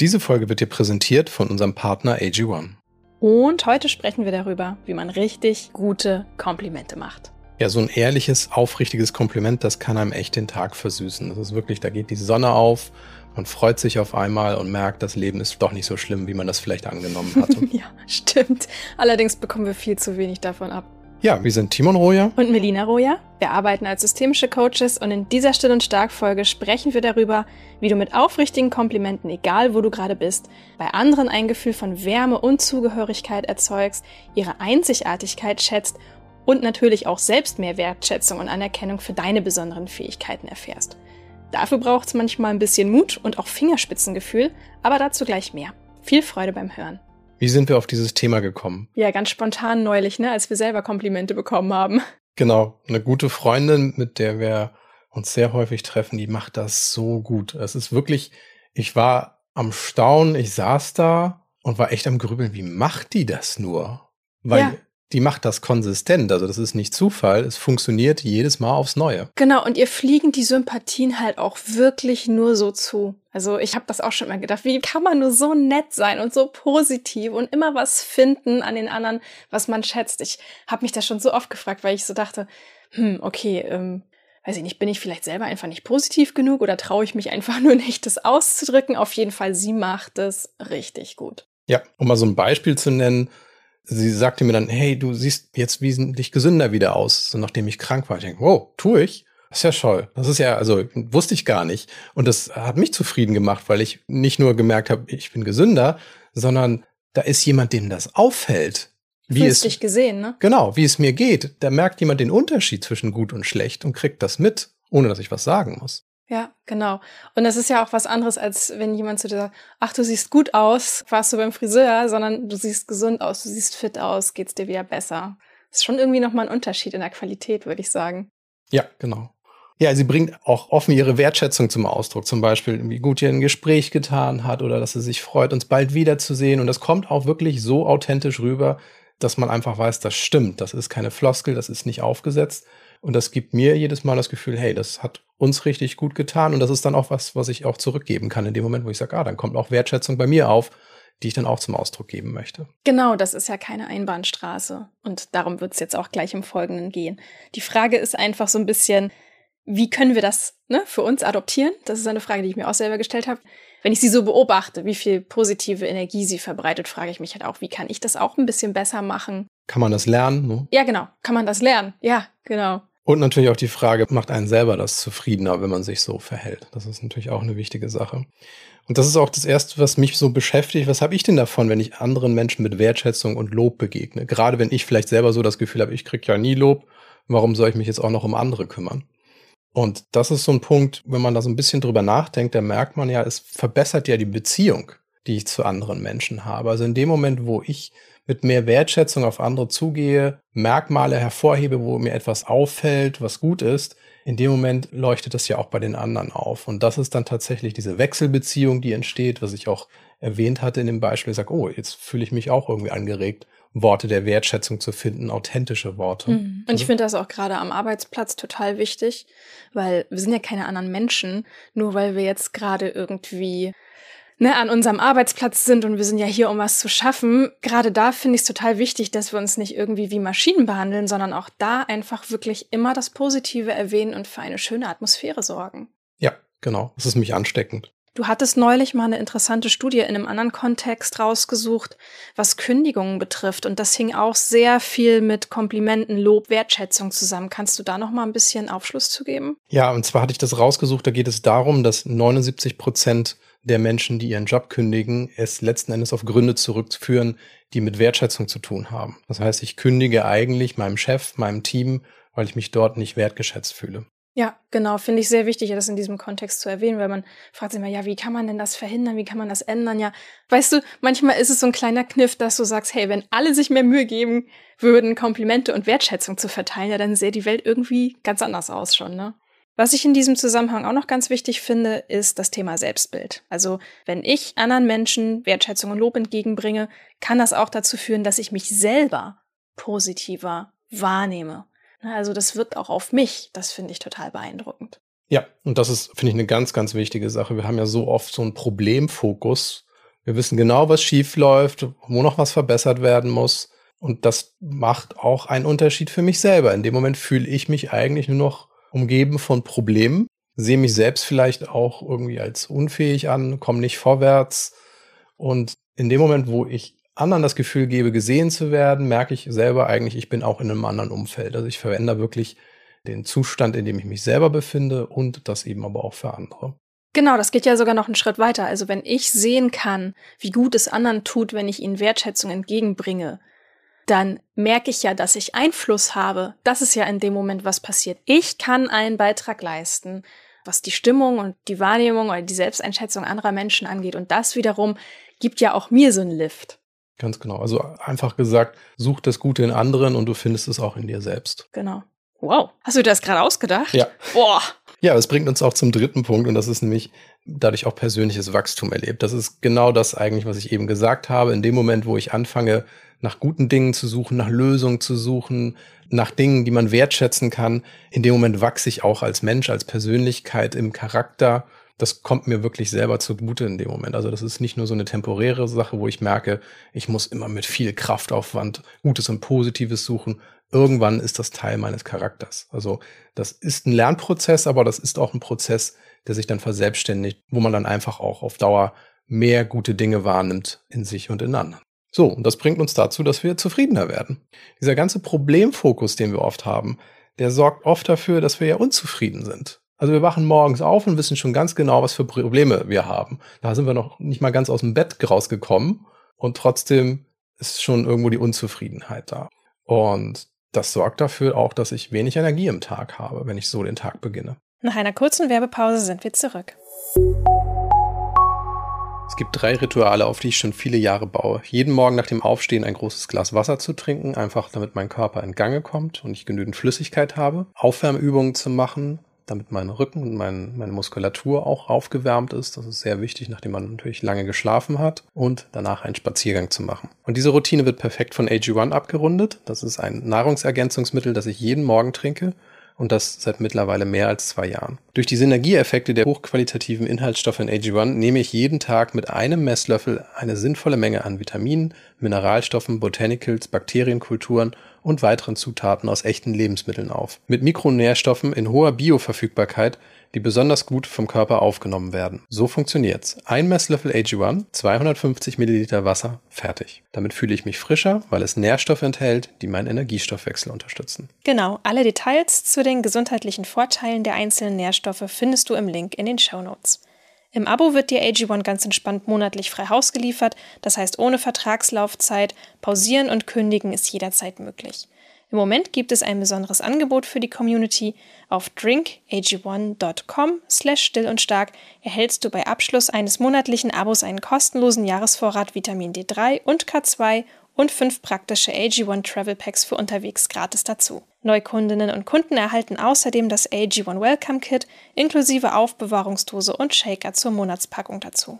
Diese Folge wird dir präsentiert von unserem Partner AG1. Und heute sprechen wir darüber, wie man richtig gute Komplimente macht. Ja, so ein ehrliches, aufrichtiges Kompliment, das kann einem echt den Tag versüßen. Das ist wirklich, da geht die Sonne auf, man freut sich auf einmal und merkt, das Leben ist doch nicht so schlimm, wie man das vielleicht angenommen hatte. ja, stimmt. Allerdings bekommen wir viel zu wenig davon ab. Ja, wir sind Timon Roja und Melina Roja. Wir arbeiten als systemische Coaches und in dieser Still- und Stark-Folge sprechen wir darüber, wie du mit aufrichtigen Komplimenten, egal wo du gerade bist, bei anderen ein Gefühl von Wärme und Zugehörigkeit erzeugst, ihre Einzigartigkeit schätzt und natürlich auch selbst mehr Wertschätzung und Anerkennung für deine besonderen Fähigkeiten erfährst. Dafür braucht es manchmal ein bisschen Mut und auch Fingerspitzengefühl, aber dazu gleich mehr. Viel Freude beim Hören. Wie sind wir auf dieses Thema gekommen? Ja, ganz spontan neulich, ne, als wir selber Komplimente bekommen haben. Genau, eine gute Freundin, mit der wir uns sehr häufig treffen, die macht das so gut. Es ist wirklich, ich war am Staunen, ich saß da und war echt am Grübeln, wie macht die das nur? Weil ja die macht das konsistent. Also das ist nicht Zufall. Es funktioniert jedes Mal aufs Neue. Genau, und ihr fliegen die Sympathien halt auch wirklich nur so zu. Also ich habe das auch schon mal gedacht, wie kann man nur so nett sein und so positiv und immer was finden an den anderen, was man schätzt. Ich habe mich das schon so oft gefragt, weil ich so dachte, hm, okay, ähm, weiß ich nicht, bin ich vielleicht selber einfach nicht positiv genug oder traue ich mich einfach nur nicht, das auszudrücken? Auf jeden Fall, sie macht es richtig gut. Ja, um mal so ein Beispiel zu nennen, sie sagte mir dann, hey, du siehst jetzt wesentlich gesünder wieder aus, so nachdem ich krank war. Ich denke, wow, tue ich? Das ist ja toll. Das ist ja, also wusste ich gar nicht. Und das hat mich zufrieden gemacht, weil ich nicht nur gemerkt habe, ich bin gesünder, sondern da ist jemand, dem das auffällt. Wie es dich gesehen, ne? Genau, wie es mir geht. Da merkt jemand den Unterschied zwischen gut und schlecht und kriegt das mit, ohne dass ich was sagen muss. Ja, genau. Und das ist ja auch was anderes, als wenn jemand zu dir sagt, ach, du siehst gut aus, warst du beim Friseur, sondern du siehst gesund aus, du siehst fit aus, geht's dir wieder besser. Das ist schon irgendwie nochmal ein Unterschied in der Qualität, würde ich sagen. Ja, genau. Ja, sie bringt auch offen ihre Wertschätzung zum Ausdruck. Zum Beispiel, wie gut ihr ein Gespräch getan hat oder dass sie sich freut, uns bald wiederzusehen. Und das kommt auch wirklich so authentisch rüber, dass man einfach weiß, das stimmt. Das ist keine Floskel, das ist nicht aufgesetzt. Und das gibt mir jedes Mal das Gefühl, hey, das hat uns richtig gut getan. Und das ist dann auch was, was ich auch zurückgeben kann in dem Moment, wo ich sage, ah, dann kommt auch Wertschätzung bei mir auf, die ich dann auch zum Ausdruck geben möchte. Genau, das ist ja keine Einbahnstraße. Und darum wird es jetzt auch gleich im Folgenden gehen. Die Frage ist einfach so ein bisschen, wie können wir das ne, für uns adoptieren? Das ist eine Frage, die ich mir auch selber gestellt habe. Wenn ich sie so beobachte, wie viel positive Energie sie verbreitet, frage ich mich halt auch, wie kann ich das auch ein bisschen besser machen? Kann man das lernen? Ne? Ja, genau. Kann man das lernen? Ja, genau. Und natürlich auch die Frage, macht einen selber das zufriedener, wenn man sich so verhält? Das ist natürlich auch eine wichtige Sache. Und das ist auch das Erste, was mich so beschäftigt. Was habe ich denn davon, wenn ich anderen Menschen mit Wertschätzung und Lob begegne? Gerade wenn ich vielleicht selber so das Gefühl habe, ich kriege ja nie Lob, warum soll ich mich jetzt auch noch um andere kümmern? Und das ist so ein Punkt, wenn man da so ein bisschen drüber nachdenkt, da merkt man ja, es verbessert ja die Beziehung, die ich zu anderen Menschen habe. Also in dem Moment, wo ich mit mehr Wertschätzung auf andere zugehe, Merkmale hervorhebe, wo mir etwas auffällt, was gut ist, in dem Moment leuchtet das ja auch bei den anderen auf. Und das ist dann tatsächlich diese Wechselbeziehung, die entsteht, was ich auch erwähnt hatte in dem Beispiel. Ich sage, oh, jetzt fühle ich mich auch irgendwie angeregt, Worte der Wertschätzung zu finden, authentische Worte. Mhm. Und ich finde das auch gerade am Arbeitsplatz total wichtig, weil wir sind ja keine anderen Menschen, nur weil wir jetzt gerade irgendwie ne, an unserem Arbeitsplatz sind und wir sind ja hier, um was zu schaffen. Gerade da finde ich es total wichtig, dass wir uns nicht irgendwie wie Maschinen behandeln, sondern auch da einfach wirklich immer das Positive erwähnen und für eine schöne Atmosphäre sorgen. Ja, genau. Das ist mich ansteckend. Du hattest neulich mal eine interessante Studie in einem anderen Kontext rausgesucht, was Kündigungen betrifft. Und das hing auch sehr viel mit Komplimenten, Lob, Wertschätzung zusammen. Kannst du da noch mal ein bisschen Aufschluss zu geben? Ja, und zwar hatte ich das rausgesucht. Da geht es darum, dass 79 Prozent der Menschen, die ihren Job kündigen, es letzten Endes auf Gründe zurückführen, die mit Wertschätzung zu tun haben. Das heißt, ich kündige eigentlich meinem Chef, meinem Team, weil ich mich dort nicht wertgeschätzt fühle. Ja, genau, finde ich sehr wichtig, das in diesem Kontext zu erwähnen, weil man fragt sich immer, ja, wie kann man denn das verhindern, wie kann man das ändern? Ja, weißt du, manchmal ist es so ein kleiner Kniff, dass du sagst, hey, wenn alle sich mehr Mühe geben würden, Komplimente und Wertschätzung zu verteilen, ja, dann sähe die Welt irgendwie ganz anders aus schon, ne? Was ich in diesem Zusammenhang auch noch ganz wichtig finde, ist das Thema Selbstbild. Also wenn ich anderen Menschen Wertschätzung und Lob entgegenbringe, kann das auch dazu führen, dass ich mich selber positiver wahrnehme. Also das wirkt auch auf mich. Das finde ich total beeindruckend. Ja, und das ist, finde ich, eine ganz, ganz wichtige Sache. Wir haben ja so oft so einen Problemfokus. Wir wissen genau, was schief läuft, wo noch was verbessert werden muss. Und das macht auch einen Unterschied für mich selber. In dem Moment fühle ich mich eigentlich nur noch umgeben von Problemen, sehe mich selbst vielleicht auch irgendwie als unfähig an, komme nicht vorwärts. Und in dem Moment, wo ich anderen das Gefühl gebe, gesehen zu werden, merke ich selber eigentlich, ich bin auch in einem anderen Umfeld. Also ich verändere wirklich den Zustand, in dem ich mich selber befinde und das eben aber auch für andere. Genau, das geht ja sogar noch einen Schritt weiter. Also wenn ich sehen kann, wie gut es anderen tut, wenn ich ihnen Wertschätzung entgegenbringe, dann merke ich ja, dass ich Einfluss habe. Das ist ja in dem Moment, was passiert. Ich kann einen Beitrag leisten, was die Stimmung und die Wahrnehmung oder die Selbsteinschätzung anderer Menschen angeht. Und das wiederum gibt ja auch mir so einen Lift. Ganz genau. Also einfach gesagt, such das Gute in anderen und du findest es auch in dir selbst. Genau. Wow. Hast du das gerade ausgedacht? Ja. Boah. Ja, das bringt uns auch zum dritten Punkt und das ist nämlich dadurch auch persönliches Wachstum erlebt. Das ist genau das eigentlich, was ich eben gesagt habe. In dem Moment, wo ich anfange, nach guten Dingen zu suchen, nach Lösungen zu suchen, nach Dingen, die man wertschätzen kann, in dem Moment wachse ich auch als Mensch, als Persönlichkeit im Charakter. Das kommt mir wirklich selber zugute in dem Moment. Also das ist nicht nur so eine temporäre Sache, wo ich merke, ich muss immer mit viel Kraftaufwand Gutes und Positives suchen. Irgendwann ist das Teil meines Charakters. Also das ist ein Lernprozess, aber das ist auch ein Prozess, der sich dann verselbstständigt, wo man dann einfach auch auf Dauer mehr gute Dinge wahrnimmt in sich und in anderen. So, und das bringt uns dazu, dass wir zufriedener werden. Dieser ganze Problemfokus, den wir oft haben, der sorgt oft dafür, dass wir ja unzufrieden sind. Also wir wachen morgens auf und wissen schon ganz genau, was für Probleme wir haben. Da sind wir noch nicht mal ganz aus dem Bett rausgekommen und trotzdem ist schon irgendwo die Unzufriedenheit da. Und das sorgt dafür auch, dass ich wenig Energie im Tag habe, wenn ich so den Tag beginne. Nach einer kurzen Werbepause sind wir zurück. Es gibt drei Rituale, auf die ich schon viele Jahre baue. Jeden Morgen nach dem Aufstehen ein großes Glas Wasser zu trinken, einfach damit mein Körper in Gange kommt und ich genügend Flüssigkeit habe. Aufwärmübungen zu machen, damit mein Rücken und mein, meine Muskulatur auch aufgewärmt ist. Das ist sehr wichtig, nachdem man natürlich lange geschlafen hat. Und danach einen Spaziergang zu machen. Und diese Routine wird perfekt von AG1 abgerundet. Das ist ein Nahrungsergänzungsmittel, das ich jeden Morgen trinke und das seit mittlerweile mehr als zwei Jahren. Durch die Synergieeffekte der hochqualitativen Inhaltsstoffe in AG1 nehme ich jeden Tag mit einem Messlöffel eine sinnvolle Menge an Vitaminen, Mineralstoffen, Botanicals, Bakterienkulturen und weiteren Zutaten aus echten Lebensmitteln auf. Mit Mikronährstoffen in hoher Bioverfügbarkeit die besonders gut vom Körper aufgenommen werden. So funktioniert's. Ein Messlöffel AG1, 250 Milliliter Wasser, fertig. Damit fühle ich mich frischer, weil es Nährstoffe enthält, die meinen Energiestoffwechsel unterstützen. Genau, alle Details zu den gesundheitlichen Vorteilen der einzelnen Nährstoffe findest du im Link in den Show Notes. Im Abo wird dir AG1 ganz entspannt monatlich frei Haus geliefert, das heißt ohne Vertragslaufzeit, pausieren und kündigen ist jederzeit möglich. Im Moment gibt es ein besonderes Angebot für die Community. Auf drinkag1.com slash still und stark erhältst du bei Abschluss eines monatlichen Abos einen kostenlosen Jahresvorrat Vitamin D3 und K2 und fünf praktische AG1 Travel Packs für unterwegs gratis dazu. Neukundinnen und Kunden erhalten außerdem das AG1 Welcome Kit inklusive Aufbewahrungsdose und Shaker zur Monatspackung dazu.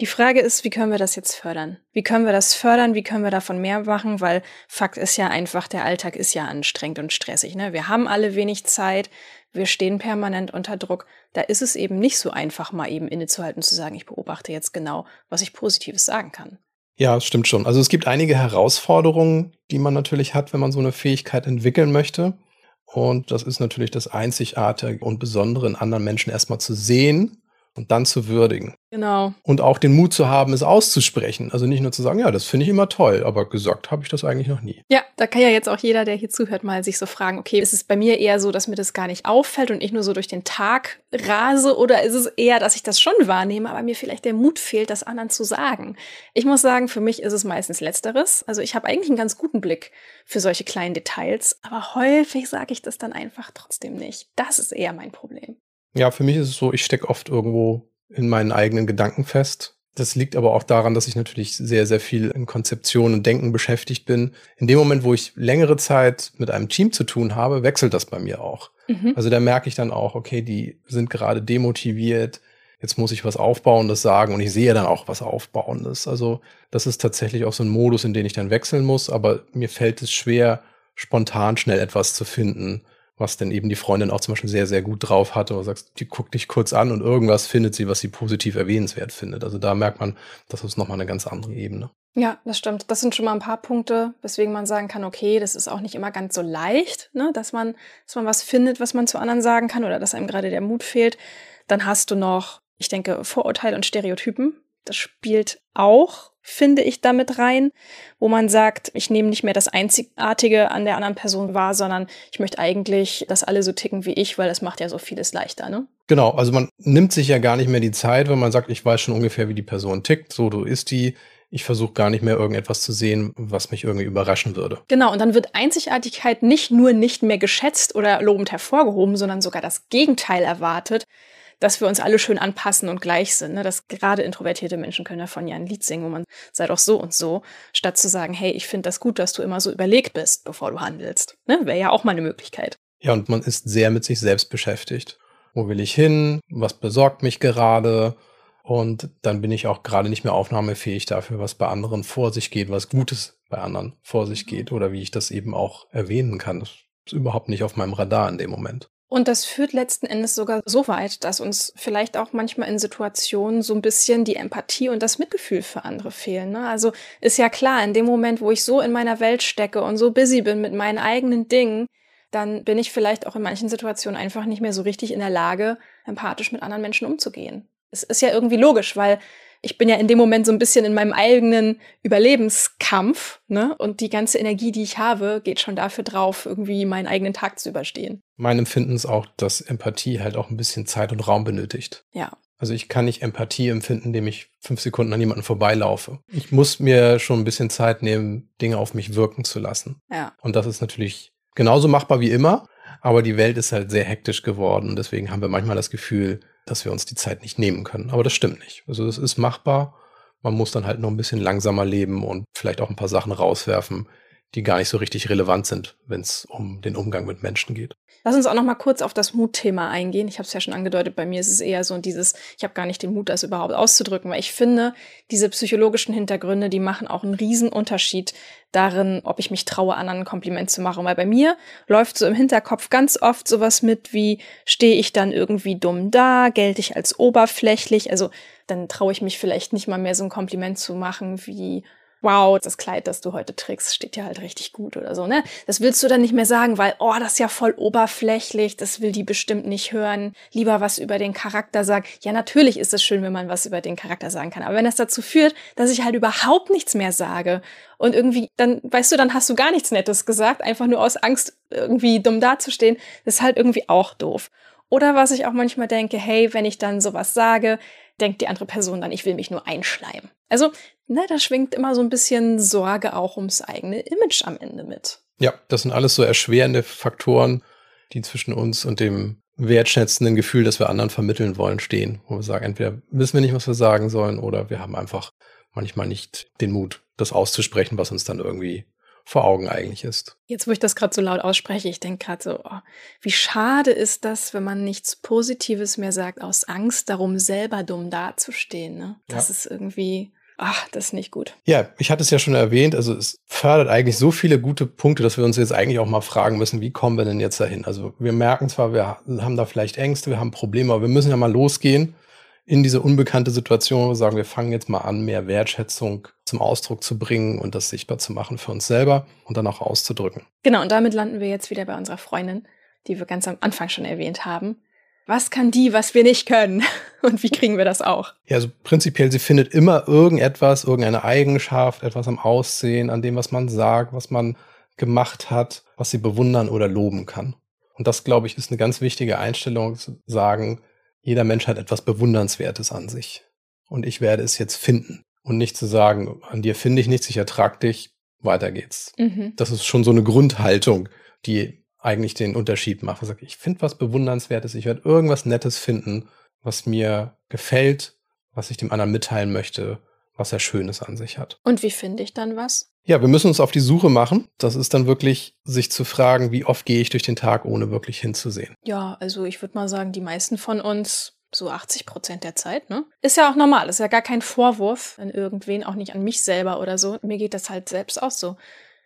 Die Frage ist, wie können wir das jetzt fördern? Wie können wir das fördern? Wie können wir davon mehr machen? Weil Fakt ist ja einfach, der Alltag ist ja anstrengend und stressig. Ne? Wir haben alle wenig Zeit, wir stehen permanent unter Druck. Da ist es eben nicht so einfach, mal eben innezuhalten, zu sagen, ich beobachte jetzt genau, was ich Positives sagen kann. Ja, das stimmt schon. Also es gibt einige Herausforderungen, die man natürlich hat, wenn man so eine Fähigkeit entwickeln möchte. Und das ist natürlich das Einzigartige und Besondere in anderen Menschen erstmal zu sehen und dann zu würdigen. Genau. Und auch den Mut zu haben, es auszusprechen. Also nicht nur zu sagen, ja, das finde ich immer toll, aber gesagt habe ich das eigentlich noch nie. Ja, da kann ja jetzt auch jeder, der hier zuhört, mal sich so fragen, okay, ist es bei mir eher so, dass mir das gar nicht auffällt und ich nur so durch den Tag rase oder ist es eher, dass ich das schon wahrnehme, aber mir vielleicht der Mut fehlt, das anderen zu sagen? Ich muss sagen, für mich ist es meistens letzteres. Also ich habe eigentlich einen ganz guten Blick für solche kleinen Details, aber häufig sage ich das dann einfach trotzdem nicht. Das ist eher mein Problem. Ja, für mich ist es so, ich stecke oft irgendwo in meinen eigenen Gedanken fest. Das liegt aber auch daran, dass ich natürlich sehr, sehr viel in Konzeption und Denken beschäftigt bin. In dem Moment, wo ich längere Zeit mit einem Team zu tun habe, wechselt das bei mir auch. Mhm. Also da merke ich dann auch, okay, die sind gerade demotiviert. Jetzt muss ich was Aufbauendes sagen und ich sehe dann auch was Aufbauendes. Also das ist tatsächlich auch so ein Modus, in den ich dann wechseln muss. Aber mir fällt es schwer, spontan schnell etwas zu finden, was denn eben die Freundin auch zum Beispiel sehr, sehr gut drauf hatte, oder sagst, die guckt dich kurz an und irgendwas findet sie, was sie positiv erwähnenswert findet. Also da merkt man, das ist nochmal eine ganz andere Ebene. Ja, das stimmt. Das sind schon mal ein paar Punkte, weswegen man sagen kann, okay, das ist auch nicht immer ganz so leicht, ne, dass man, dass man was findet, was man zu anderen sagen kann oder dass einem gerade der Mut fehlt. Dann hast du noch, ich denke, Vorurteile und Stereotypen. Das spielt auch, finde ich, damit rein, wo man sagt, ich nehme nicht mehr das Einzigartige an der anderen Person wahr, sondern ich möchte eigentlich, dass alle so ticken wie ich, weil das macht ja so vieles leichter, ne? Genau, also man nimmt sich ja gar nicht mehr die Zeit, wenn man sagt, ich weiß schon ungefähr, wie die Person tickt, so du ist die. Ich versuche gar nicht mehr irgendetwas zu sehen, was mich irgendwie überraschen würde. Genau, und dann wird Einzigartigkeit nicht nur nicht mehr geschätzt oder lobend hervorgehoben, sondern sogar das Gegenteil erwartet dass wir uns alle schön anpassen und gleich sind. Ne? Dass gerade introvertierte Menschen können davon ja ein Lied singen, wo man sei doch so und so, statt zu sagen, hey, ich finde das gut, dass du immer so überlegt bist, bevor du handelst. Ne? Wäre ja auch mal eine Möglichkeit. Ja, und man ist sehr mit sich selbst beschäftigt. Wo will ich hin? Was besorgt mich gerade? Und dann bin ich auch gerade nicht mehr aufnahmefähig dafür, was bei anderen vor sich geht, was Gutes bei anderen vor sich geht oder wie ich das eben auch erwähnen kann. Das ist überhaupt nicht auf meinem Radar in dem Moment. Und das führt letzten Endes sogar so weit, dass uns vielleicht auch manchmal in Situationen so ein bisschen die Empathie und das Mitgefühl für andere fehlen. Ne? Also ist ja klar, in dem Moment, wo ich so in meiner Welt stecke und so busy bin mit meinen eigenen Dingen, dann bin ich vielleicht auch in manchen Situationen einfach nicht mehr so richtig in der Lage, empathisch mit anderen Menschen umzugehen. Es ist ja irgendwie logisch, weil ich bin ja in dem Moment so ein bisschen in meinem eigenen Überlebenskampf, ne? Und die ganze Energie, die ich habe, geht schon dafür drauf, irgendwie meinen eigenen Tag zu überstehen. Mein Empfinden ist auch, dass Empathie halt auch ein bisschen Zeit und Raum benötigt. Ja. Also ich kann nicht Empathie empfinden, indem ich fünf Sekunden an jemanden vorbeilaufe. Ich muss mir schon ein bisschen Zeit nehmen, Dinge auf mich wirken zu lassen. Ja. Und das ist natürlich genauso machbar wie immer, aber die Welt ist halt sehr hektisch geworden und deswegen haben wir manchmal das Gefühl, dass wir uns die Zeit nicht nehmen können. Aber das stimmt nicht. Also es ist machbar. Man muss dann halt noch ein bisschen langsamer leben und vielleicht auch ein paar Sachen rauswerfen, die gar nicht so richtig relevant sind, wenn es um den Umgang mit Menschen geht. Lass uns auch noch mal kurz auf das Mutthema eingehen. Ich habe es ja schon angedeutet, bei mir ist es eher so dieses, ich habe gar nicht den Mut, das überhaupt auszudrücken, weil ich finde, diese psychologischen Hintergründe, die machen auch einen riesen Unterschied darin, ob ich mich traue, anderen ein Kompliment zu machen. Weil bei mir läuft so im Hinterkopf ganz oft sowas mit wie, stehe ich dann irgendwie dumm da, gelte ich als oberflächlich, also dann traue ich mich vielleicht nicht mal mehr so ein Kompliment zu machen wie, wow, das Kleid, das du heute trägst, steht dir halt richtig gut oder so, ne? Das willst du dann nicht mehr sagen, weil, oh, das ist ja voll oberflächlich, das will die bestimmt nicht hören. Lieber was über den Charakter sagen. Ja, natürlich ist es schön, wenn man was über den Charakter sagen kann. Aber wenn das dazu führt, dass ich halt überhaupt nichts mehr sage und irgendwie, dann, weißt du, dann hast du gar nichts Nettes gesagt, einfach nur aus Angst, irgendwie dumm dazustehen, das ist halt irgendwie auch doof. Oder was ich auch manchmal denke, hey, wenn ich dann sowas sage, denkt die andere Person dann, ich will mich nur einschleimen. Also, ne, da schwingt immer so ein bisschen Sorge auch ums eigene Image am Ende mit. Ja, das sind alles so erschwerende Faktoren, die zwischen uns und dem wertschätzenden Gefühl, das wir anderen vermitteln wollen, stehen. Wo wir sagen, entweder wissen wir nicht, was wir sagen sollen, oder wir haben einfach manchmal nicht den Mut, das auszusprechen, was uns dann irgendwie vor Augen eigentlich ist. Jetzt, wo ich das gerade so laut ausspreche, ich denke gerade so, oh, wie schade ist das, wenn man nichts Positives mehr sagt, aus Angst darum, selber dumm dazustehen. Ne? Das ja. ist irgendwie, ach, das ist nicht gut. Ja, ich hatte es ja schon erwähnt, also es fördert eigentlich so viele gute Punkte, dass wir uns jetzt eigentlich auch mal fragen müssen, wie kommen wir denn jetzt dahin? Also wir merken zwar, wir haben da vielleicht Ängste, wir haben Probleme, aber wir müssen ja mal losgehen in diese unbekannte Situation, wo sagen, wir fangen jetzt mal an, mehr Wertschätzung zum Ausdruck zu bringen und das sichtbar zu machen für uns selber und dann auch auszudrücken. Genau, und damit landen wir jetzt wieder bei unserer Freundin, die wir ganz am Anfang schon erwähnt haben. Was kann die, was wir nicht können? Und wie kriegen wir das auch? Ja, also prinzipiell, sie findet immer irgendetwas, irgendeine Eigenschaft, etwas am Aussehen, an dem, was man sagt, was man gemacht hat, was sie bewundern oder loben kann. Und das, glaube ich, ist eine ganz wichtige Einstellung, zu sagen, jeder Mensch hat etwas Bewundernswertes an sich. Und ich werde es jetzt finden. Und nicht zu sagen, an dir finde ich nichts, ich ertrag dich, weiter geht's. Mhm. Das ist schon so eine Grundhaltung, die eigentlich den Unterschied macht. Ich, sage, ich finde was Bewundernswertes, ich werde irgendwas Nettes finden, was mir gefällt, was ich dem anderen mitteilen möchte, was er Schönes an sich hat. Und wie finde ich dann was? Ja, wir müssen uns auf die Suche machen. Das ist dann wirklich, sich zu fragen, wie oft gehe ich durch den Tag, ohne wirklich hinzusehen. Ja, also ich würde mal sagen, die meisten von uns, so 80 Prozent der Zeit, ne? Ist ja auch normal, ist ja gar kein Vorwurf an irgendwen, auch nicht an mich selber oder so. Mir geht das halt selbst auch so.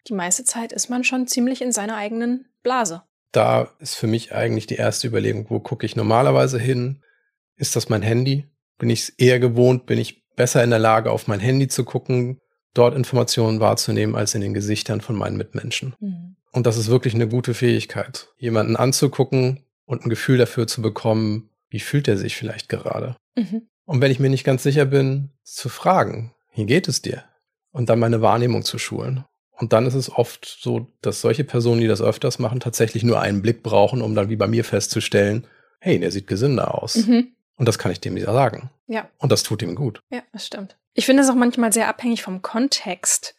Die meiste Zeit ist man schon ziemlich in seiner eigenen Blase. Da ist für mich eigentlich die erste Überlegung, wo gucke ich normalerweise hin? Ist das mein Handy? Bin ich es eher gewohnt? Bin ich besser in der Lage, auf mein Handy zu gucken, dort Informationen wahrzunehmen, als in den Gesichtern von meinen Mitmenschen? Mhm. Und das ist wirklich eine gute Fähigkeit, jemanden anzugucken und ein Gefühl dafür zu bekommen, wie fühlt er sich vielleicht gerade. Mhm. Und wenn ich mir nicht ganz sicher bin, zu fragen, wie geht es dir? Und dann meine Wahrnehmung zu schulen. Und dann ist es oft so, dass solche Personen, die das öfters machen, tatsächlich nur einen Blick brauchen, um dann wie bei mir festzustellen, hey, der sieht gesünder aus. Mhm. Und das kann ich dem wieder sagen. Ja. Und das tut ihm gut. Ja, das stimmt. Ich finde es auch manchmal sehr abhängig vom Kontext,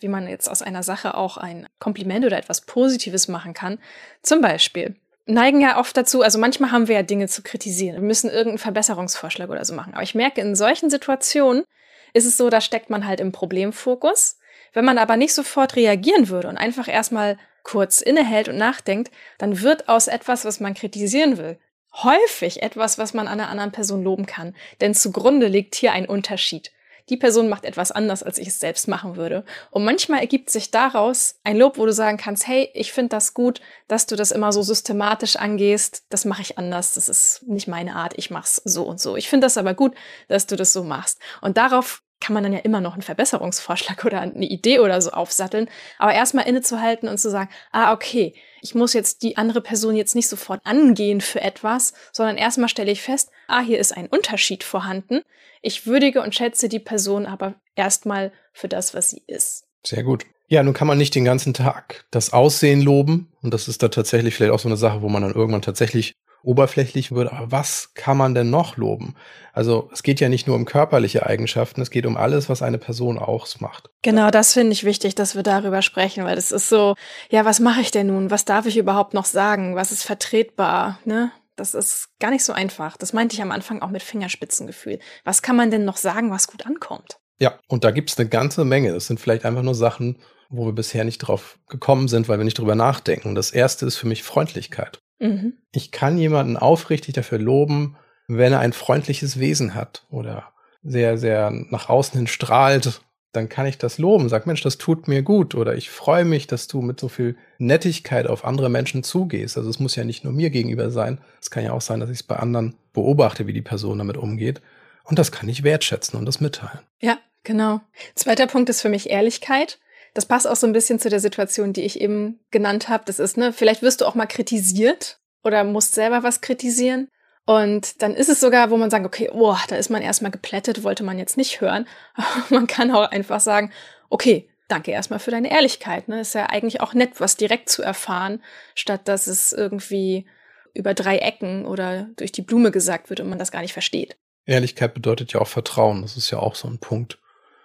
wie man jetzt aus einer Sache auch ein Kompliment oder etwas Positives machen kann. Zum Beispiel neigen ja oft dazu, also manchmal haben wir ja Dinge zu kritisieren. Wir müssen irgendeinen Verbesserungsvorschlag oder so machen. Aber ich merke, in solchen Situationen ist es so, da steckt man halt im Problemfokus wenn man aber nicht sofort reagieren würde und einfach erstmal kurz innehält und nachdenkt, dann wird aus etwas, was man kritisieren will, häufig etwas, was man an einer anderen Person loben kann. Denn zugrunde liegt hier ein Unterschied. Die Person macht etwas anders, als ich es selbst machen würde. Und manchmal ergibt sich daraus ein Lob, wo du sagen kannst, hey, ich finde das gut, dass du das immer so systematisch angehst. Das mache ich anders. Das ist nicht meine Art. Ich mache es so und so. Ich finde das aber gut, dass du das so machst. Und darauf kann man dann ja immer noch einen Verbesserungsvorschlag oder eine Idee oder so aufsatteln. Aber erstmal innezuhalten und zu sagen, ah, okay, ich muss jetzt die andere Person jetzt nicht sofort angehen für etwas, sondern erstmal stelle ich fest, ah, hier ist ein Unterschied vorhanden. Ich würdige und schätze die Person aber erstmal für das, was sie ist. Sehr gut. Ja, nun kann man nicht den ganzen Tag das Aussehen loben. Und das ist da tatsächlich vielleicht auch so eine Sache, wo man dann irgendwann tatsächlich oberflächlich wird, aber was kann man denn noch loben? Also es geht ja nicht nur um körperliche Eigenschaften, es geht um alles, was eine Person auch macht. Genau, das finde ich wichtig, dass wir darüber sprechen, weil das ist so, ja, was mache ich denn nun? Was darf ich überhaupt noch sagen? Was ist vertretbar? Ne? Das ist gar nicht so einfach. Das meinte ich am Anfang auch mit Fingerspitzengefühl. Was kann man denn noch sagen, was gut ankommt? Ja, und da gibt es eine ganze Menge. Das sind vielleicht einfach nur Sachen, wo wir bisher nicht drauf gekommen sind, weil wir nicht drüber nachdenken. Das erste ist für mich Freundlichkeit. Mhm. Ich kann jemanden aufrichtig dafür loben, wenn er ein freundliches Wesen hat oder sehr, sehr nach außen hin strahlt, dann kann ich das loben. Sag, Mensch, das tut mir gut oder ich freue mich, dass du mit so viel Nettigkeit auf andere Menschen zugehst. Also es muss ja nicht nur mir gegenüber sein. Es kann ja auch sein, dass ich es bei anderen beobachte, wie die Person damit umgeht. Und das kann ich wertschätzen und das mitteilen. Ja, genau. Zweiter Punkt ist für mich Ehrlichkeit. Das passt auch so ein bisschen zu der Situation, die ich eben genannt habe. Das ist, ne, vielleicht wirst du auch mal kritisiert oder musst selber was kritisieren. Und dann ist es sogar, wo man sagt, okay, oh, da ist man erstmal geplättet, wollte man jetzt nicht hören. Aber man kann auch einfach sagen, okay, danke erstmal für deine Ehrlichkeit. Ne? Ist ja eigentlich auch nett, was direkt zu erfahren, statt dass es irgendwie über drei Ecken oder durch die Blume gesagt wird und man das gar nicht versteht. Ehrlichkeit bedeutet ja auch Vertrauen. Das ist ja auch so ein Punkt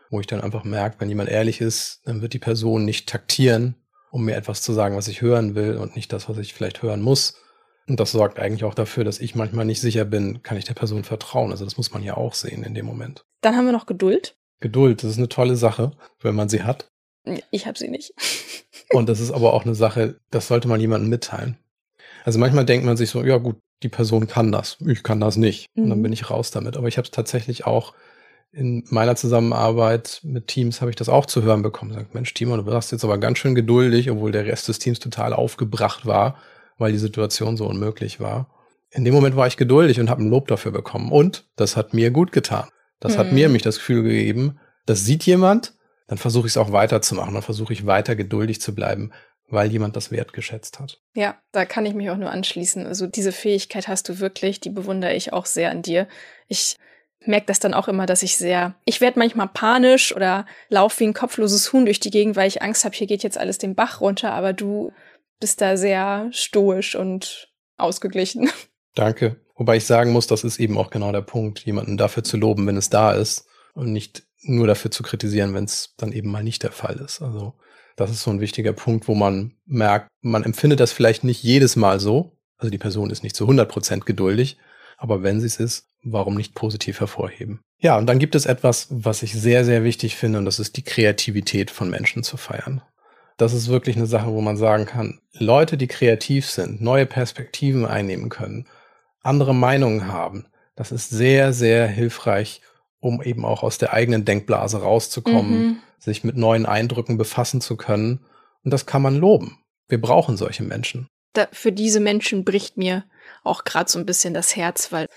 wo ich dann einfach merke, wenn jemand ehrlich ist, dann wird die Person nicht taktieren, um mir etwas zu sagen, was ich hören will und nicht das, was ich vielleicht hören muss. Und das sorgt eigentlich auch dafür, dass ich manchmal nicht sicher bin, kann ich der Person vertrauen. Also das muss man ja auch sehen in dem Moment. Dann haben wir noch Geduld. Geduld, das ist eine tolle Sache, wenn man sie hat. Ich habe sie nicht. und das ist aber auch eine Sache, das sollte man jemandem mitteilen. Also manchmal denkt man sich so, ja gut, die Person kann das, ich kann das nicht. Mhm. Und dann mhm. bin ich raus damit. Aber ich habe es tatsächlich auch in meiner Zusammenarbeit mit Teams habe ich das auch zu hören bekommen. Sagt, Mensch, Timo, du warst jetzt aber ganz schön geduldig, obwohl der Rest des Teams total aufgebracht war, weil die Situation so unmöglich war. In dem Moment war ich geduldig und habe ein Lob dafür bekommen. Und das hat mir gut getan. Das hm. hat mir mich das Gefühl gegeben, das sieht jemand, dann versuche ich es auch weiterzumachen. Dann versuche ich weiter geduldig zu bleiben, weil jemand das wertgeschätzt hat. Ja, da kann ich mich auch nur anschließen. Also diese Fähigkeit hast du wirklich, die bewundere ich auch sehr an dir. Ich merke das dann auch immer, dass ich sehr, ich werde manchmal panisch oder laufe wie ein kopfloses Huhn durch die Gegend, weil ich Angst habe, hier geht jetzt alles den Bach runter, aber du bist da sehr stoisch und ausgeglichen. Danke. Wobei ich sagen muss, das ist eben auch genau der Punkt, jemanden dafür zu loben, wenn es da ist und nicht nur dafür zu kritisieren, wenn es dann eben mal nicht der Fall ist. Also das ist so ein wichtiger Punkt, wo man merkt, man empfindet das vielleicht nicht jedes Mal so. Also die Person ist nicht zu 100 Prozent geduldig, aber wenn sie es ist, warum nicht positiv hervorheben? Ja, und dann gibt es etwas, was ich sehr, sehr wichtig finde, und das ist die Kreativität von Menschen zu feiern. Das ist wirklich eine Sache, wo man sagen kann, Leute, die kreativ sind, neue Perspektiven einnehmen können, andere Meinungen haben, das ist sehr, sehr hilfreich, um eben auch aus der eigenen Denkblase rauszukommen, mhm. sich mit neuen Eindrücken befassen zu können. Und das kann man loben. Wir brauchen solche Menschen. Da, für diese Menschen bricht mir auch gerade so ein bisschen das Herz, weil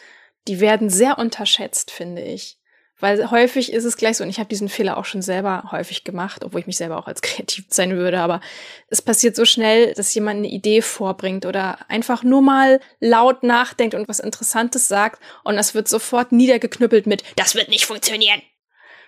die werden sehr unterschätzt, finde ich. Weil häufig ist es gleich so, und ich habe diesen Fehler auch schon selber häufig gemacht, obwohl ich mich selber auch als kreativ sein würde, aber es passiert so schnell, dass jemand eine Idee vorbringt oder einfach nur mal laut nachdenkt und was Interessantes sagt und das wird sofort niedergeknüppelt mit, das wird nicht funktionieren.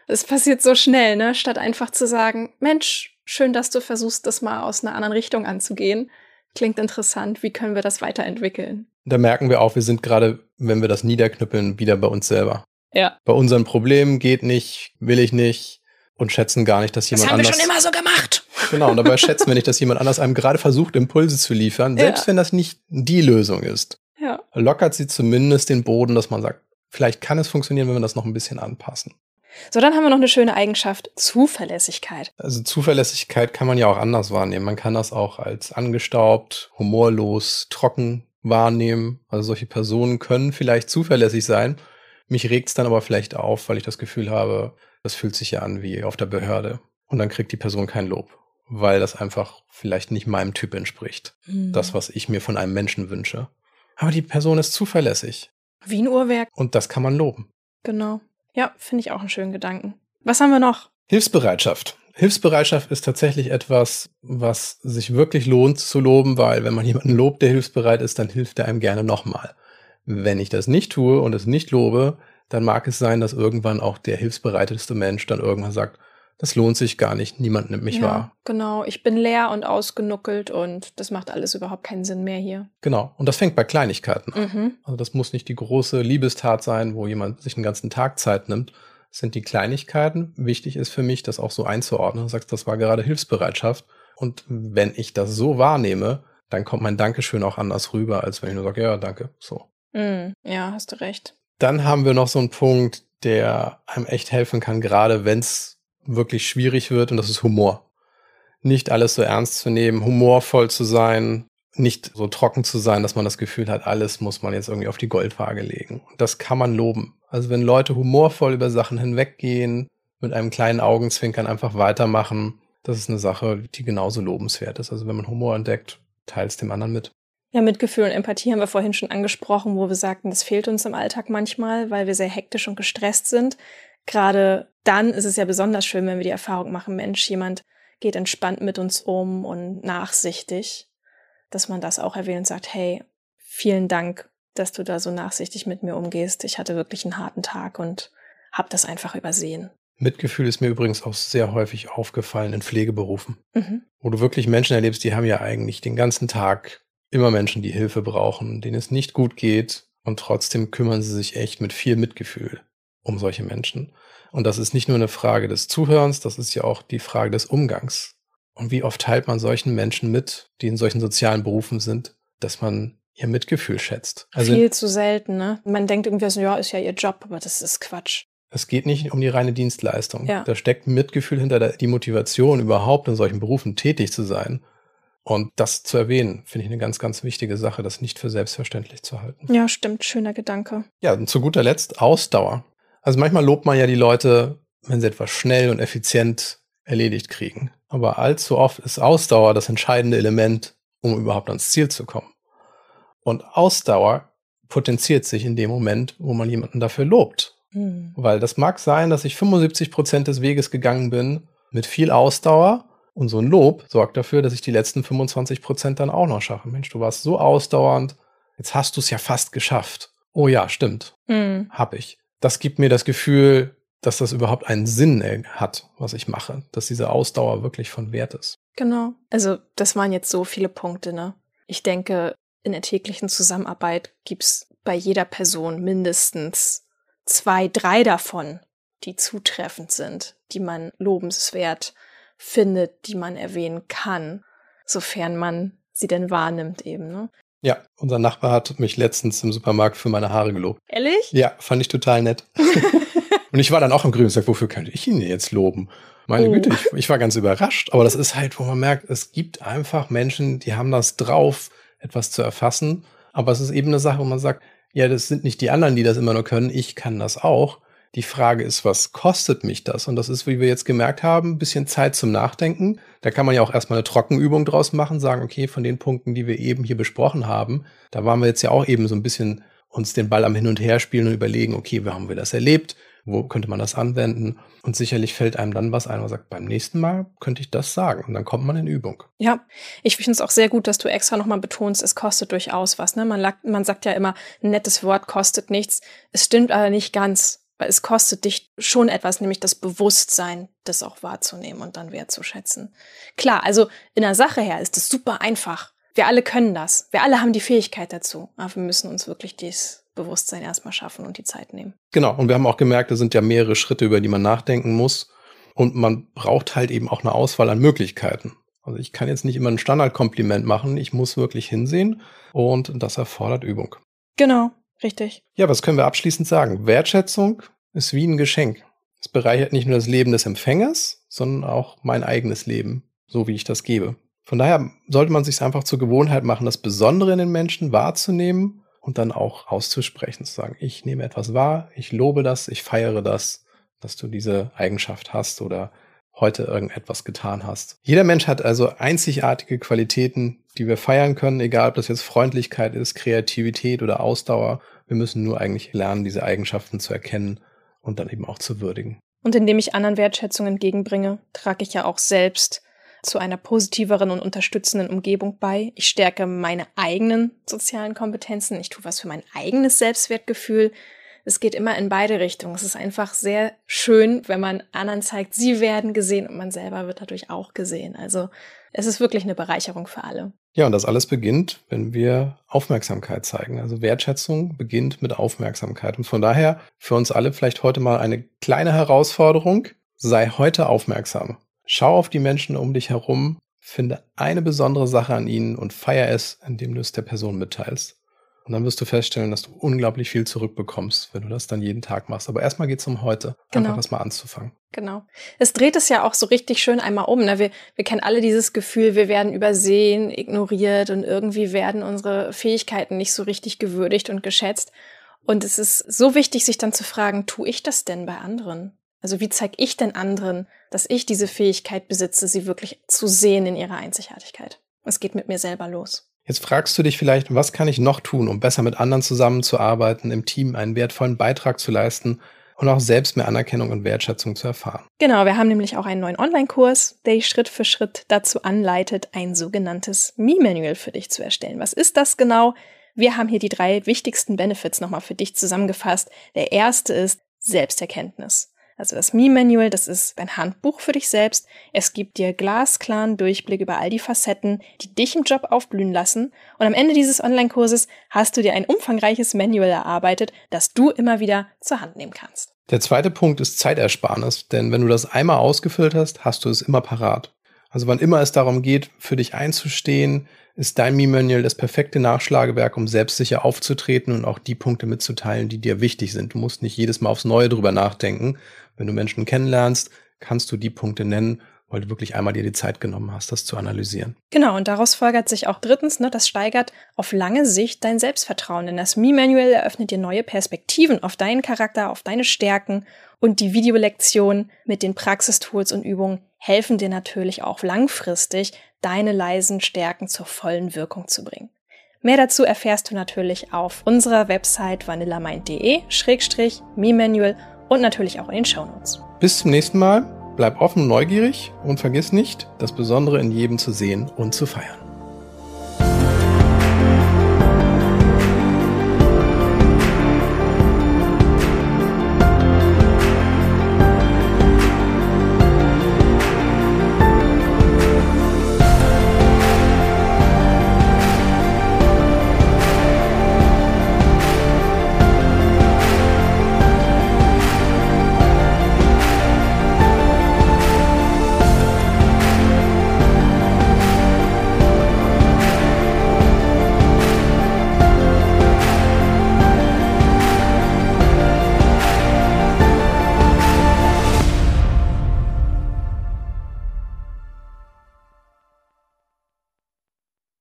Es passiert so schnell, ne? Statt einfach zu sagen, Mensch, schön, dass du versuchst, das mal aus einer anderen Richtung anzugehen. Klingt interessant, wie können wir das weiterentwickeln? Da merken wir auch, wir sind gerade, wenn wir das niederknüppeln, wieder bei uns selber. Ja. Bei unseren Problemen geht nicht, will ich nicht und schätzen gar nicht, dass jemand anders. Das haben wir schon immer so gemacht. Genau, und dabei schätzen wir nicht, dass jemand anders einem gerade versucht, Impulse zu liefern, selbst ja. wenn das nicht die Lösung ist. Ja. Lockert sie zumindest den Boden, dass man sagt, vielleicht kann es funktionieren, wenn wir das noch ein bisschen anpassen. So, dann haben wir noch eine schöne Eigenschaft, Zuverlässigkeit. Also Zuverlässigkeit kann man ja auch anders wahrnehmen. Man kann das auch als angestaubt, humorlos, trocken wahrnehmen. Also solche Personen können vielleicht zuverlässig sein, mich regt es dann aber vielleicht auf, weil ich das Gefühl habe, das fühlt sich ja an wie auf der Behörde. Und dann kriegt die Person kein Lob, weil das einfach vielleicht nicht meinem Typ entspricht. Mhm. Das, was ich mir von einem Menschen wünsche. Aber die Person ist zuverlässig. Wie ein Uhrwerk. Und das kann man loben. Genau. Ja, finde ich auch einen schönen Gedanken. Was haben wir noch? Hilfsbereitschaft. Hilfsbereitschaft ist tatsächlich etwas, was sich wirklich lohnt zu loben, weil wenn man jemanden lobt, der hilfsbereit ist, dann hilft er einem gerne nochmal. Wenn ich das nicht tue und es nicht lobe, dann mag es sein, dass irgendwann auch der hilfsbereiteste Mensch dann irgendwann sagt, das lohnt sich gar nicht, niemand nimmt mich ja, wahr. Genau, ich bin leer und ausgenuckelt und das macht alles überhaupt keinen Sinn mehr hier. Genau, und das fängt bei Kleinigkeiten an. Mhm. Also das muss nicht die große Liebestat sein, wo jemand sich einen ganzen Tag Zeit nimmt. Das sind die Kleinigkeiten. Wichtig ist für mich, das auch so einzuordnen. Du sagst, das war gerade Hilfsbereitschaft. Und wenn ich das so wahrnehme, dann kommt mein Dankeschön auch anders rüber, als wenn ich nur sage, ja, danke, so. Mm, ja, hast du recht. Dann haben wir noch so einen Punkt, der einem echt helfen kann, gerade wenn es wirklich schwierig wird, und das ist Humor. Nicht alles so ernst zu nehmen, humorvoll zu sein, nicht so trocken zu sein, dass man das Gefühl hat, alles muss man jetzt irgendwie auf die Goldwaage legen. Und das kann man loben. Also wenn Leute humorvoll über Sachen hinweggehen, mit einem kleinen Augenzwinkern einfach weitermachen, das ist eine Sache, die genauso lobenswert ist. Also wenn man Humor entdeckt, teils dem anderen mit. Ja, Mitgefühl und Empathie haben wir vorhin schon angesprochen, wo wir sagten, das fehlt uns im Alltag manchmal, weil wir sehr hektisch und gestresst sind. Gerade dann ist es ja besonders schön, wenn wir die Erfahrung machen, Mensch, jemand geht entspannt mit uns um und nachsichtig, dass man das auch erwähnt und sagt, hey, vielen Dank, dass du da so nachsichtig mit mir umgehst. Ich hatte wirklich einen harten Tag und habe das einfach übersehen. Mitgefühl ist mir übrigens auch sehr häufig aufgefallen in Pflegeberufen, mhm. wo du wirklich Menschen erlebst, die haben ja eigentlich den ganzen Tag immer Menschen, die Hilfe brauchen, denen es nicht gut geht und trotzdem kümmern sie sich echt mit viel Mitgefühl um solche Menschen. Und das ist nicht nur eine Frage des Zuhörens, das ist ja auch die Frage des Umgangs. Und wie oft teilt man solchen Menschen mit, die in solchen sozialen Berufen sind, dass man ihr Mitgefühl schätzt? Also Viel zu selten, ne? Man denkt irgendwie so, ja, ist ja ihr Job, aber das ist Quatsch. Es geht nicht um die reine Dienstleistung. Ja. Da steckt Mitgefühl hinter der, die Motivation, überhaupt in solchen Berufen tätig zu sein. Und das zu erwähnen, finde ich eine ganz, ganz wichtige Sache, das nicht für selbstverständlich zu halten. Ja, stimmt. Schöner Gedanke. Ja, und zu guter Letzt Ausdauer. Also manchmal lobt man ja die Leute, wenn sie etwas schnell und effizient erledigt kriegen. Aber allzu oft ist Ausdauer das entscheidende Element, um überhaupt ans Ziel zu kommen. Und Ausdauer potenziert sich in dem Moment, wo man jemanden dafür lobt. Mhm. Weil das mag sein, dass ich 75 Prozent des Weges gegangen bin mit viel Ausdauer und so ein Lob sorgt dafür, dass ich die letzten 25 Prozent dann auch noch schaffe. Mensch, du warst so ausdauernd, jetzt hast du es ja fast geschafft. Oh ja, stimmt. Mhm. Hab ich. Das gibt mir das Gefühl, dass das überhaupt einen Sinn äh, hat, was ich mache, dass diese Ausdauer wirklich von Wert ist. Genau. Also, das waren jetzt so viele Punkte, ne? Ich denke, in der täglichen Zusammenarbeit gibt's bei jeder Person mindestens zwei, drei davon, die zutreffend sind, die man lobenswert findet, die man erwähnen kann, sofern man sie denn wahrnimmt eben. Ne? Ja, unser Nachbar hat mich letztens im Supermarkt für meine Haare gelobt. Ehrlich? Ja, fand ich total nett. und ich war dann auch im Grün und sagte, wofür könnte ich ihn jetzt loben? Meine oh. Güte, ich, ich war ganz überrascht. Aber das ist halt, wo man merkt, es gibt einfach Menschen, die haben das drauf, etwas zu erfassen. Aber es ist eben eine Sache, wo man sagt, ja, das sind nicht die anderen, die das immer nur können. Ich kann das auch. Die Frage ist, was kostet mich das? Und das ist, wie wir jetzt gemerkt haben, ein bisschen Zeit zum Nachdenken. Da kann man ja auch erstmal eine Trockenübung draus machen, sagen, okay, von den Punkten, die wir eben hier besprochen haben, da waren wir jetzt ja auch eben so ein bisschen uns den Ball am Hin und Her spielen und überlegen, okay, wie haben wir das erlebt? Wo könnte man das anwenden? Und sicherlich fällt einem dann was ein, und sagt, beim nächsten Mal könnte ich das sagen. Und dann kommt man in Übung. Ja, ich finde es auch sehr gut, dass du extra nochmal betonst, es kostet durchaus was. Ne? Man, man sagt ja immer, ein nettes Wort kostet nichts. Es stimmt aber nicht ganz. Weil es kostet dich schon etwas, nämlich das Bewusstsein, das auch wahrzunehmen und dann wertzuschätzen. Klar, also in der Sache her ist es super einfach. Wir alle können das. Wir alle haben die Fähigkeit dazu. Aber wir müssen uns wirklich dies Bewusstsein erstmal schaffen und die Zeit nehmen. Genau, und wir haben auch gemerkt, es sind ja mehrere Schritte, über die man nachdenken muss. Und man braucht halt eben auch eine Auswahl an Möglichkeiten. Also ich kann jetzt nicht immer ein Standardkompliment machen, ich muss wirklich hinsehen und das erfordert Übung. Genau, richtig. Ja, was können wir abschließend sagen? Wertschätzung ist wie ein Geschenk. Es bereichert nicht nur das Leben des Empfängers, sondern auch mein eigenes Leben, so wie ich das gebe. Von daher sollte man sich einfach zur Gewohnheit machen, das Besondere in den Menschen wahrzunehmen und dann auch auszusprechen, zu sagen, ich nehme etwas wahr, ich lobe das, ich feiere das, dass du diese Eigenschaft hast oder heute irgendetwas getan hast. Jeder Mensch hat also einzigartige Qualitäten, die wir feiern können, egal ob das jetzt Freundlichkeit ist, Kreativität oder Ausdauer. Wir müssen nur eigentlich lernen, diese Eigenschaften zu erkennen und dann eben auch zu würdigen. Und indem ich anderen Wertschätzung entgegenbringe, trage ich ja auch selbst zu einer positiveren und unterstützenden Umgebung bei. Ich stärke meine eigenen sozialen Kompetenzen. Ich tue was für mein eigenes Selbstwertgefühl. Es geht immer in beide Richtungen. Es ist einfach sehr schön, wenn man anderen zeigt, sie werden gesehen und man selber wird dadurch auch gesehen. Also es ist wirklich eine Bereicherung für alle. Ja, und das alles beginnt, wenn wir Aufmerksamkeit zeigen. Also Wertschätzung beginnt mit Aufmerksamkeit. Und von daher für uns alle vielleicht heute mal eine kleine Herausforderung. Sei heute aufmerksam. Schau auf die Menschen um dich herum, finde eine besondere Sache an ihnen und feier es, indem du es der Person mitteilst. Und dann wirst du feststellen, dass du unglaublich viel zurückbekommst, wenn du das dann jeden Tag machst. Aber erstmal geht es um heute, genau. einfach das mal anzufangen. Genau. Es dreht es ja auch so richtig schön einmal um. Ne? Wir, wir kennen alle dieses Gefühl, wir werden übersehen, ignoriert und irgendwie werden unsere Fähigkeiten nicht so richtig gewürdigt und geschätzt. Und es ist so wichtig, sich dann zu fragen, tue ich das denn bei anderen? Also wie zeige ich denn anderen, dass ich diese Fähigkeit besitze, sie wirklich zu sehen in ihrer Einzigartigkeit? Es geht mit mir selber los. Jetzt fragst du dich vielleicht, was kann ich noch tun, um besser mit anderen zusammenzuarbeiten, im Team einen wertvollen Beitrag zu leisten und auch selbst mehr Anerkennung und Wertschätzung zu erfahren. Genau, wir haben nämlich auch einen neuen Online-Kurs, der dich Schritt für Schritt dazu anleitet, ein sogenanntes Me-Manual für dich zu erstellen. Was ist das genau? Wir haben hier die drei wichtigsten Benefits nochmal für dich zusammengefasst. Der erste ist Selbsterkenntnis. Also das Me-Manual, das ist ein Handbuch für dich selbst. Es gibt dir glasklaren Durchblick über all die Facetten, die dich im Job aufblühen lassen. Und am Ende dieses Online-Kurses hast du dir ein umfangreiches Manual erarbeitet, das du immer wieder zur Hand nehmen kannst. Der zweite Punkt ist Zeitersparnis, denn wenn du das einmal ausgefüllt hast, hast du es immer parat. Also wann immer es darum geht, für dich einzustehen, ist dein Me-Manual das perfekte Nachschlagewerk, um selbstsicher aufzutreten und auch die Punkte mitzuteilen, die dir wichtig sind. Du musst nicht jedes Mal aufs Neue drüber nachdenken. Wenn du Menschen kennenlernst, kannst du die Punkte nennen, weil du wirklich einmal dir die Zeit genommen hast, das zu analysieren. Genau, und daraus folgert sich auch drittens, ne, das steigert auf lange Sicht dein Selbstvertrauen. Denn das Me-Manual eröffnet dir neue Perspektiven auf deinen Charakter, auf deine Stärken und die Videolektion mit den Praxistools und Übungen helfen dir natürlich auch langfristig, deine leisen Stärken zur vollen Wirkung zu bringen. Mehr dazu erfährst du natürlich auf unserer Website vanillamind.de-me-manual und natürlich auch in den Shownotes. Bis zum nächsten Mal, bleib offen neugierig und vergiss nicht, das Besondere in jedem zu sehen und zu feiern.